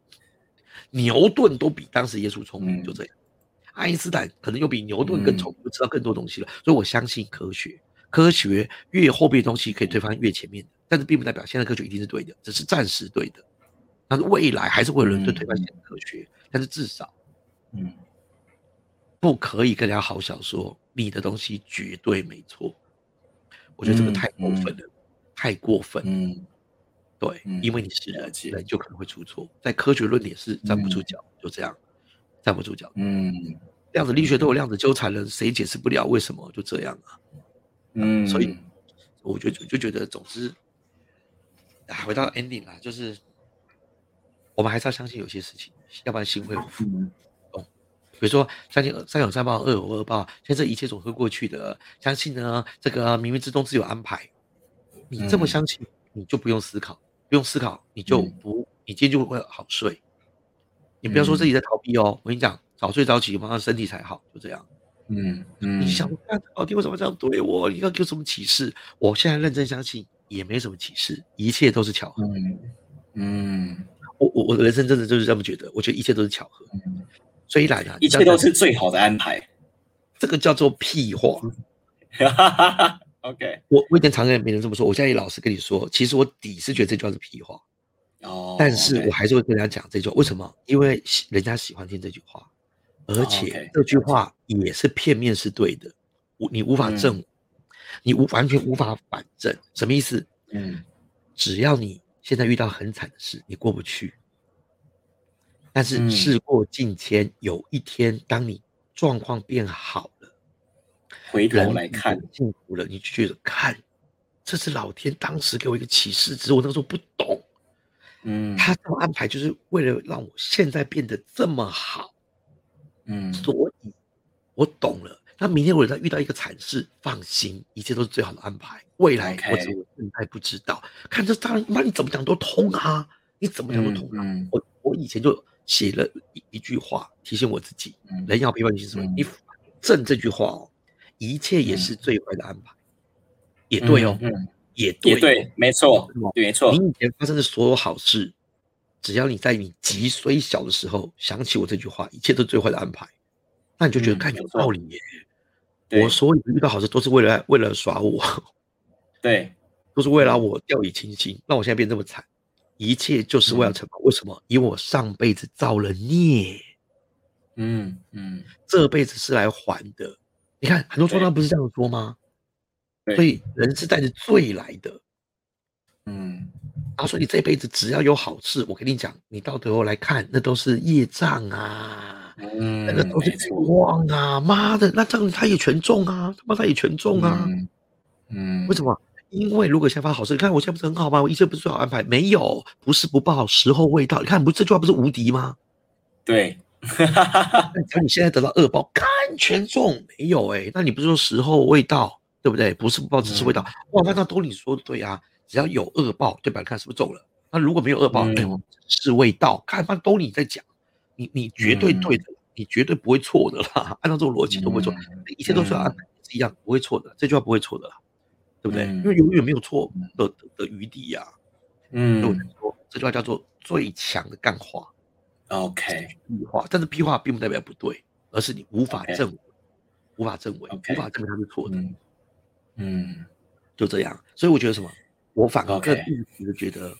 牛顿都比当时耶稣聪明，就这样。爱因斯坦可能又比牛顿更聪明，知道更多东西了，所以我相信科学。科学越后面的东西可以推翻越前面的，但是并不代表现在科学一定是对的，只是暂时对的。但是未来还是会有人推翻现在科学，但是至少，嗯，不可以跟人家好小说，你的东西绝对没错。我觉得这个太过分了，太过分。嗯，对，因为你是人，人就可能会出错，在科学论点是站不住脚，就这样。站不住脚。嗯，量子力学都有量子纠缠了，谁解释不了？为什么就这样啊？嗯，所以我就就觉得，总之，啊回到 ending 啦，就是我们还是要相信有些事情，要不然心会浮。哦，比如说相信善有善报，恶有恶报，现在这一切总会过去的。相信呢，这个冥冥之中自有安排。你这么相信，你就不用思考，不用思考，你就不，你今天就会好睡。你不要说自己在逃避哦，我跟你讲，早睡早起，马上身体才好，就这样。嗯嗯，你想，老天为什么这样对我？你要给什么启示？我现在认真相信，也没什么启示，一切都是巧合。嗯嗯，我我我的人生真的就是这么觉得，我觉得一切都是巧合。虽然啊，一切都是最好的安排，这个叫做屁话。<laughs> OK，我我以前常跟别人这么说，我现在也老实跟你说，其实我底是觉得这句话是屁话。哦，但是我还是会跟人家讲这句话，为什么？因为人家喜欢听这句话，而且这句话也是片面是对的，无你无法证，你无完全无法反证，什么意思？嗯，只要你现在遇到很惨的事，你过不去，但是事过境迁，有一天当你状况变好了，回头来看幸福了，你就觉得看，这是老天当时给我一个启示，只是我那时候不懂。嗯，他这么安排就是为了让我现在变得这么好，嗯，所以我懂了。那明天我再遇到一个惨事，放心，一切都是最好的安排。未来我只我现在不知道，看这当然，妈你怎么讲都通啊，你怎么讲都通啊。我我以前就写了一一句话，提醒我自己：人要批判性思维。你正这句话哦，一切也是最坏的安排，也对哦。也也对，没错，没错。你以前发生的所有好事，只要你在你极虽小的时候想起我这句话，一切都是最坏的安排，那你就觉得嗯看有道理耶。对我所有遇到好事都是为了为了耍我，<laughs> 对，都是为了让我掉以轻心，让我现在变这么惨，一切就是为了惩罚。为什么？因为我上辈子造了孽，嗯嗯，这辈子是来还的。你看很多宗教不是这样说吗？对所以人是带着罪来的。嗯然后说你这辈子只要有好事，我跟你讲，你到最后来看，那都是业障啊，嗯，那个都是没错欲望啊，妈的，那这样他也全中啊，他妈他也全中啊。嗯嗯，为什么？因为如果现在发好事，你看我现在不是很好吗？我一切不是最好安排，没有，不是不报，时候未到。你看，不这句话不是无敌吗？对，那你现在得到恶报，看全中，没有哎、那你不是说时候未到，对不对？不是不报，只是未到。哇，那那都你说的对啊，只要有恶报，对吧？你看是不是中了？那如果没有恶报，嗯哎、我是未到，看那都你在讲，你你绝对对的，你绝对不会错的啦。按照这种逻辑都不会错，一切都是安排是一样，不会错的，这句话不会错的啦，对不对？嗯因为永远没有错的的的余地呀、嗯我才说这句话叫做最强的干话。，OK，屁话，但是屁话并不代表不对，而是你无法证伪无法证伪无法证明它是错的，嗯嗯就这样。所以我觉得什么，我反而更务实的觉得，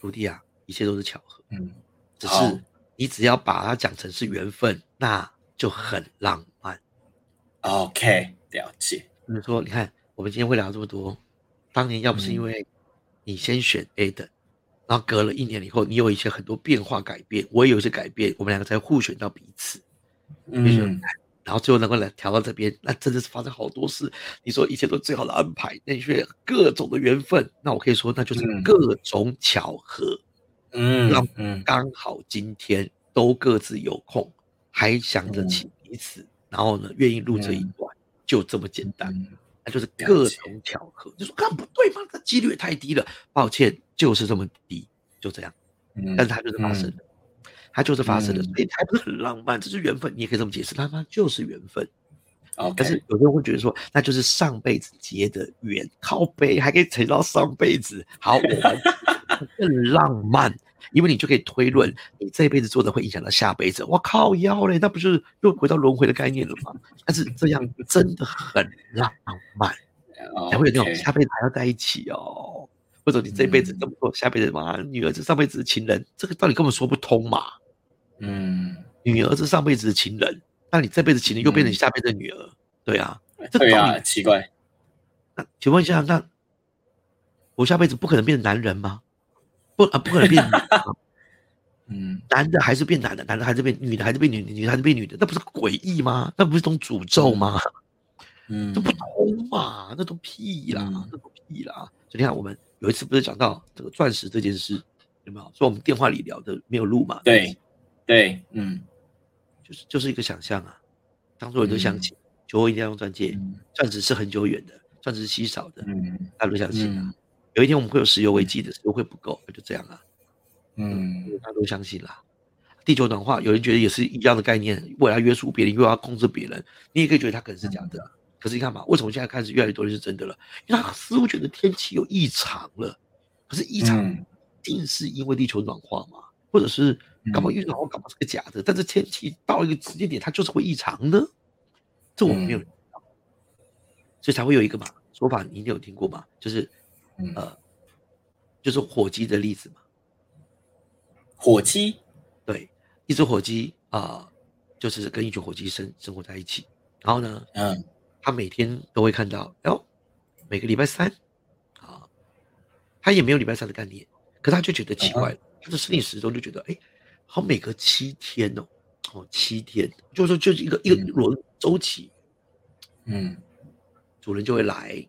徒弟啊，一切都是巧合，嗯，只是你只要把它讲成是缘分，那就很浪漫。OK，了解，比如说，你看我们今天会聊这么多，当年要不是因嗯为你先选 A 的，然后隔了一年以后，你有一些很多变化改变，我也有一些改变，我们两个才互选到彼此。嗯然后最后能够来调到这边，那真的是发生好多事。你说一切都最好的安排，那你说各种的缘分，那我可以说那就是嗯各种巧合，嗯让嗯刚好今天都各自有空，还想着起彼此，然后呢愿意录这一段，就这么简单，嗯那就是各种巧合。你说看不对吗？这几率也太低了，抱歉，就是这么低，就这样。嗯，但是它就是发生的，它就是发生的，嗯所以它不是很浪漫，这是缘分，你也可以这么解释，它妈就是缘分。OK，可是有些人会觉得说，那就是上辈子结的缘，靠背还可以扯到上辈子。好，我们 <laughs> 更浪漫，因为你就可以推论，你这辈子做的会影响到下辈子。我靠要嘞，那不就是又回到轮回的概念了吗？但是这样真的很浪漫，<laughs> 才会有那种下辈子还要在一起哦，或者你这辈子这么做，下辈子嘛，女儿是上辈子的情人，这个道理根本说不通嘛。嗯，女儿是上辈子的情人，那你这辈子情人又变成你下辈子的女儿，对啊，这对啊，道理奇怪，那请问一下，那我下辈子不可能变男人吗？不啊，不可能变女 <laughs> 嗯男的还是变男的，男的还是变女的，还是变女的，女的还是变女的，那不是诡异吗？那不是一种诅咒吗？嗯 <laughs> 这不通嘛，那都屁啦，嗯那都屁啦。所以你看，我们有一次不是讲到这个钻石这件事，有没有？说我们电话里聊的没有录嘛？对对，嗯就是就是一个想象啊，当做人都相信，求婚一定要用钻戒，嗯钻石是很久远的，钻石是稀少的，嗯大家都相信啊。嗯有一天我们会有石油危机的，石油会不够，那就这样啊。嗯大家都相信啦。地球暖化，有人觉得也是一样的概念，为了要约束别人，又要控制别人，你也可以觉得它可能是假的啊。可是你看嘛，为什么现在开始越来越多人是真的了？因为他似乎觉得天气有异常了，可是异常定是因为地球暖化嘛，或者是搞不好因为暖化搞不好是个假的，但是天气到一个时间点，它就是会异常呢？这我们没有嗯人知道，所以才会有一个嘛说法，你一定有听过嘛？就是嗯，呃，就是火鸡的例子嘛。火鸡，对，一只火鸡啊、就是跟一群火鸡生生活在一起。然后呢，嗯它每天都会看到，哎呦，每个礼拜三啊，他也没有礼拜三的概念，可他就觉得奇怪了，他的生理时钟就觉得，哎，好，每隔七天哦，哦，七天，就是说就是一个一轮周期，嗯。主人就会来，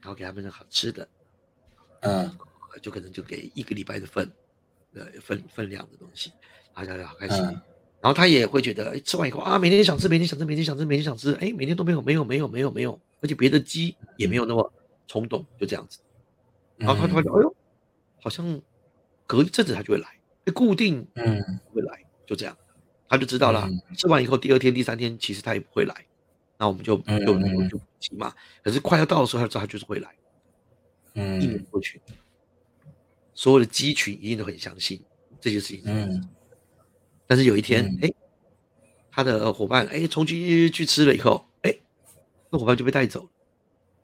然后给他们好吃的，嗯。就可能就给一个礼拜的份，呃份分量的东西，大家好开心。嗯然后他也会觉得，哎，吃完以后啊，每天想吃，每天想吃，每天想吃，每天想吃，哎，每天都没有，没有，没有，没有，没有，而且别的鸡也没有那么冲动，就这样子。然后他突然哎呦，好像隔一阵子他就会来，哎固定嗯会来，就这样，他就知道了。嗯吃完以后，第二天、第三天，其实他也不会来，那我们就嗯就就就急嘛。可是快要到的时候，他就知道他就是会来。嗯一年嗯过去，所有的鸡群一定都很相信，这些事情。嗯但是有一天嗯，哎、他的伙伴哎冲进去去吃了以后，哎、那伙伴就被带走了，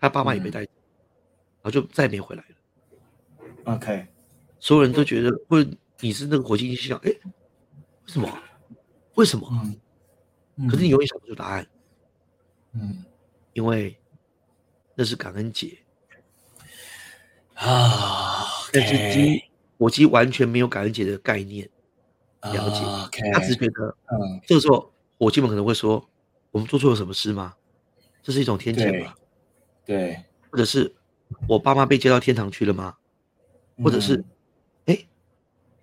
他爸妈也被嗯。带走，然后就再也没回来了。，OK，所有人都觉得，或者你是那个火星心想，哎、为什么？为什么？嗯，可是你永远想不出答案，嗯。因为那是感恩节，啊但是鸡火鸡完全没有感恩节的概念，了解他只觉得嗯，这个时候伙计们可能会说，我们做错了什么事吗？这是一种天谴对吧？对，或者是我爸妈被接到天堂去了吗？或者是，哎、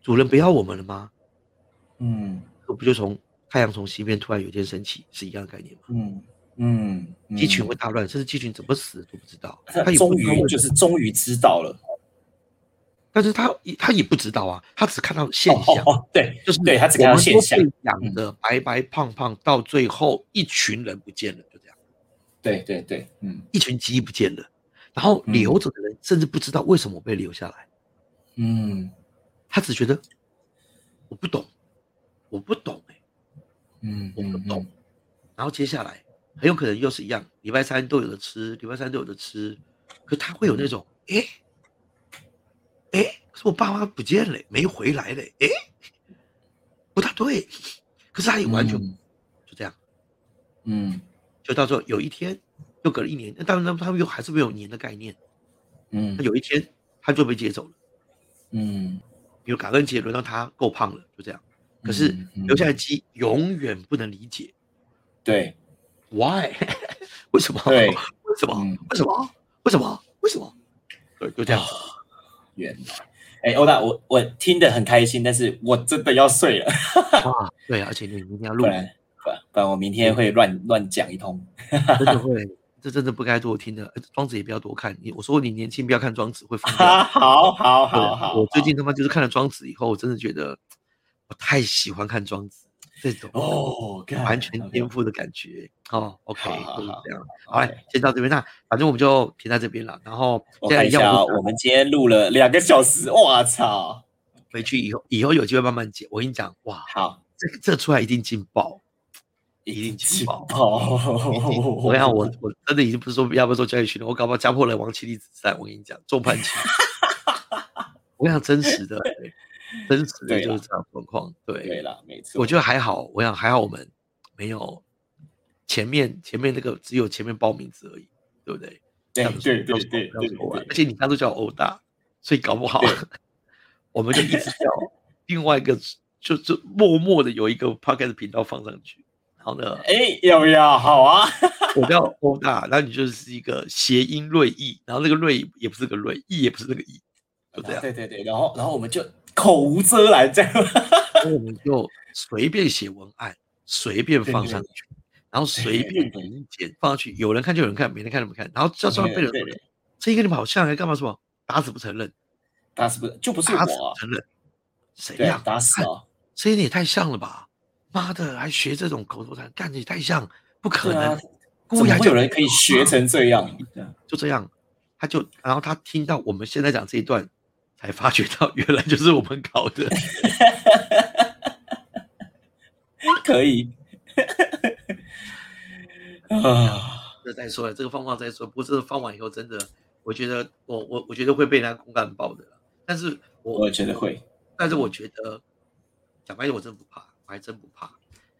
主人不要我们了吗？嗯这不就从太阳从西边突然有一天升起是一样的概念吗？嗯嗯嗯，鸡群会大乱，甚至鸡群怎么死都不知道，他终于就是终于知道了，但是他他也不知道啊，他只看到现哦象，哦哦，对，就是对他只看到现象，养的白白胖胖，到最后一群人不见了，就这样，对对对，嗯。一群鸡不见了，然后嗯留着的人甚至不知道为什么被留下来，嗯。他只觉得我不懂，我不懂哎、嗯我不懂。嗯，然后接下来很有可能又是一样，礼拜三都有的吃，礼拜三都有的吃，可他会有那种，哎、哎、可是我爸妈不见了，没回来嘞，哎、不大对，可是他也完全、嗯就这样，嗯就到时候有一天又隔了一年，那当然他们又还是没有年的概念，嗯那有一天他就被接走了，嗯，比如感恩节轮到他够胖了，就这样，可是留下来的鸡永远不能理解对 why，<laughs> 为什么？对为什么嗯？为什么？为什么？为什么？对，就这样子。原来，哎，欧大，我我听得很开心，但是我真的要睡了，哇，对啊，而且你明天要录不，然不然不然我明天会乱乱讲一通。真的 <laughs> 会，这真的不该多听的。呃庄子也不要多看。你我说你年轻不要看庄子，会疯，掉。好好好好，我最近他妈就是看了庄子以后，我真的觉得我太喜欢看庄子这种哦，干完全颠覆的感觉。哦，OK，好好好就是这样。好先到这边。那反正我们就停在这边了。然后我现在看一下啊，一样我我们今天录了两个小时，我操！回去以后，以后有机会慢慢剪。我跟你讲，哇，好，这这出来一定劲爆。一定劲爆爆！我讲我 <laughs> 我真的已经不是说要不要做交易群了，我搞不好家破人亡、妻离子散。我跟你讲，众叛亲。<laughs> 我想真实的，对真实的就是这样状况。对，对了，没错，我觉得还好。我想还好，我们没有前面前面那个只有前面报名字而已，对不对？对这样子对对对对而且你刚都叫欧大，所以搞不好我们就一直叫 <laughs> 另外一个，就就默默的有一个 podcast 频道放上去，然后呢，哎，要不要？好啊，我叫欧大，然后你就是一个谐音瑞意，然后那个瑞也不是个瑞，意也不是那个意，就这样，对对对，然后然后我们就口无遮拦这样。我们就随便写文案，随便放上去，然后随便给意见放上去，有人看就有人看，没人看就没看，然后就算被人说这一跟你们好像，还干嘛什么？打死不承认，打死不就不是打死不？承认，谁对呀？，打死啊！这一点也太像了吧！妈的，还学这种口头禅，干的也太像，不可能故意还叫么会有人可以学成这样？<laughs> 就这样，他就然后他听到我们现在讲这一段，才发觉到原来就是我们搞的。<laughs> 可以 <laughs> 啊，这再说了，这个放放再说。不过这个放完以后，真的，我觉得我我我觉得会被人家公干爆的。但是我我觉得会。但是我觉得讲白一点，我真不怕，我还真不怕。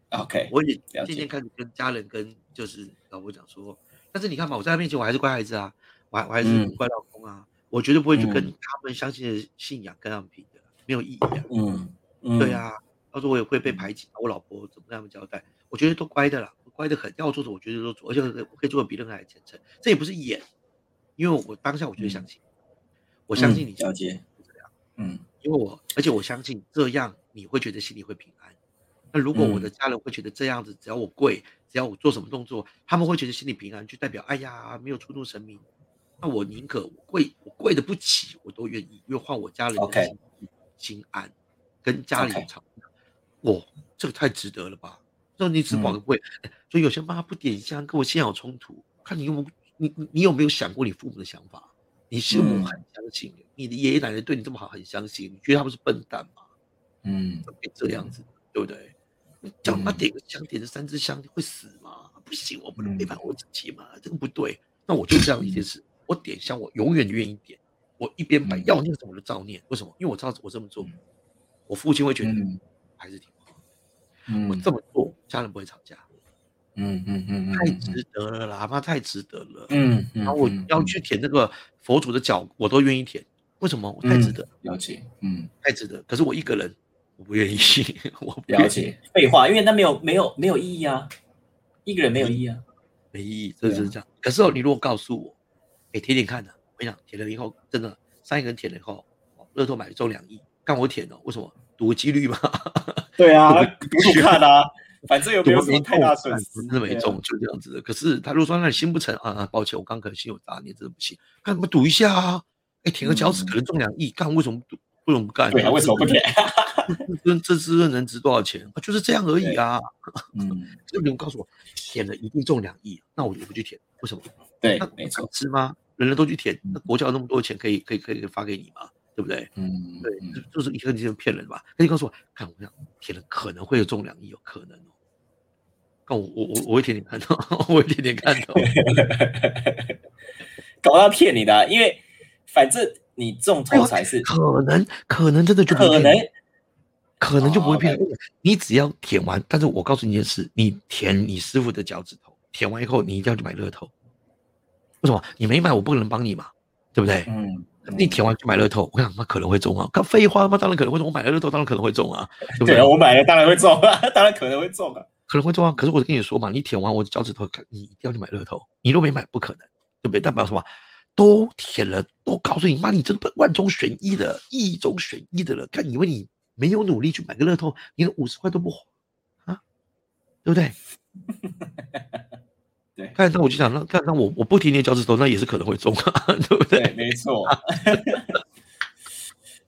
OK，我也渐渐开始跟家人跟就是老婆讲说，但是你看嘛，我在他面前我还是乖孩子啊，我还我还是嗯乖老公啊，我绝对不会去跟嗯他们相信的信仰跟他们拼的，没有意义啊。嗯嗯，对，啊，到时候我也会被排挤，我老婆怎么跟他们交代？我觉得都乖的啦，乖的很，要我做什么我觉得都做，而且我可以做的比任何人还虔诚。这也不是演，因为我当下我就相信，我相信你嗯了解这样，嗯因为我而且我相信这样你会觉得心里会平安。那如果我嗯的家人会觉得这样子，只要我跪，只要我做什么动作，他们会觉得心里平安，就代表哎呀没有触怒神明。那我宁可我跪我跪的不起，我都愿意，因为换我家人的心心安，跟家里 OK 吵架，哇，这个太值得了吧？那你只保个跪，哎所以有些妈妈不点香跟我信仰有冲突，看你有没有你你你有没有想过你父母的想法？你父母嗯很相信，你的爷爷奶奶对你这么好，很相信，你觉得他们是笨蛋吗？嗯这样子，对不对？你叫他妈点个香，点这三支香会死吗？不行，我不能背叛我自己嘛，这个不对。那我就这样一件事，我点香，我永远愿意点，我一边摆嗯要念什么我就照念。为什么？因为我知道我这么做，我父亲会觉得嗯还是挺好。嗯我这么做，家人不会吵架，嗯嗯嗯嗯，太值得了啦，妈太值得了。嗯，嗯，然后我要去舔那个佛祖的脚，我都愿意舔。为什么？我太值得，了解，嗯，太值得。可是我一个人，我不愿意，<laughs> 我不了解。废话，因为那没有没有没有意义啊，一个人没有意义啊。没意义，这就是这样。可是哦，你如果告诉我，哎，舔舔看的、我跟你讲，舔了以后，真的上一个人舔了以后，哦乐透买中两亿，干我舔哦？为什么？赌个几率嘛。对啊，赌赌看啊，反正又没有什么太大损失，真的没中，就这样子的。可是他如果说那你心不诚啊，啊抱歉，我刚可能心有杂念，真的不行。干嘛赌一下啊？哎，舔个脚趾可能中两亿，干为什么不赌？为什么不干？对啊，为什么不舔？这这滋润能值多少钱？啊就是这样而已啊。嗯，就比如告诉我，舔了一定中两亿，那我就不去舔，为什么？对那，没错，是吗？人人都去舔，那国家有那么多钱可以可以可以发给你吗？对不对？嗯，对，嗯就就是一个你就骗人吧。那你告诉我，看我讲舔了可能会有中两亿，有可能哦。看我我我我会舔舔看到，我会舔舔看的。<laughs> <laughs> 搞到骗你的啊，因为反正你中头彩是可能可能真的就可能可能就不会骗哦人。你只要舔完，但是我告诉你一件事，你舔你师傅的脚趾头，舔完以后你一定要去买乐透。为什么？你没买，我不可能帮你嘛，对不对？嗯，你舔完去买乐透，我想他可能会中啊，看废话吗？当然可能会中，我买了乐透当然可能会中啊，对不对？我买了当然会中啊，<laughs> 当然可能会中啊。可能会中啊。可是我跟你说嘛，你舔完我的脚趾头，你一定要去买乐透，你都没买不可能，对不对？代表什么？都舔了，都告诉你妈，你真的万中选一的，一中选一的了。看你以为你没有努力去买个乐透，你的五十块都不花啊，对不对？<laughs> 对看，那我就想，那看，那我我不停你的脚趾头，那也是可能会中啊，对不对？对，没错。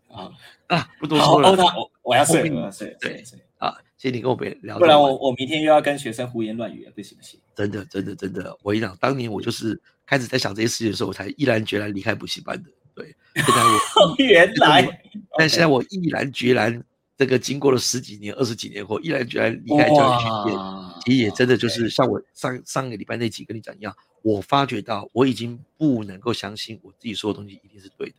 好，啊，不多好，说了我我要睡了，我要睡，对啊，谢谢你跟我们聊不然我我明天又要跟学生胡言乱语了，不行不行。真的，真的，真的，我跟你讲，当年我就是开始在想这些事情的时候，我才毅然决然离开补习班的。对，现在我，<laughs> 原来，但现在我毅然决然，这个经过了十几年、二十几年后，毅然决然离开教育训练，哇其实也真的就是像我上上个礼拜那集跟你讲一样，我发觉到我已经不能够相信我自己说的东西一定是对的，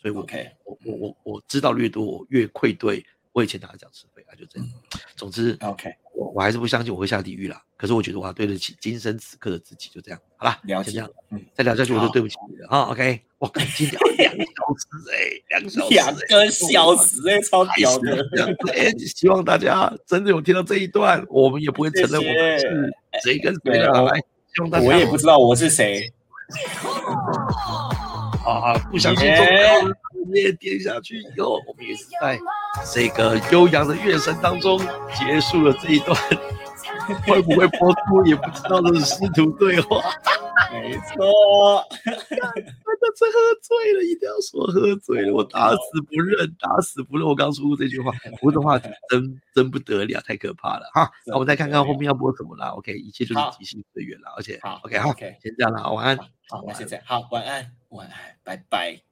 所以我 OK，我我我我知道越多，我越愧对我以前拿的讲师费啊，就这样。总之，OK，我我还是不相信我会下地狱啦。可是我觉得我要对得起今生此刻的自己，就这样，好啦，了解先这样，嗯，再聊下去我就好对不起你了啊。OK，我靠，今天聊两个小时哎、两个小时、两个小时哎，超屌的。哎、希望大家真的有听到这一段，我们也不会承认我是谁跟谁对的。我来，希望大家我也不知道我是谁。<laughs> 啊，不相信耶。中高也跌下去以后，我们也是在这个悠扬的乐声当中结束了这一段，<laughs> 会不会播出也不知道的师徒对话。<laughs> 没错，真的是喝醉了，一定要说喝醉了，我打死不认，打死不认。我刚说过这句话，不的话真真不得了，太可怕了哈。那我们再看看后面要播什么啦。OK，一切就是即兴随缘了，而且好 OK 好 OK 先这样了，晚安。好，那现在好，晚安，晚安，拜拜。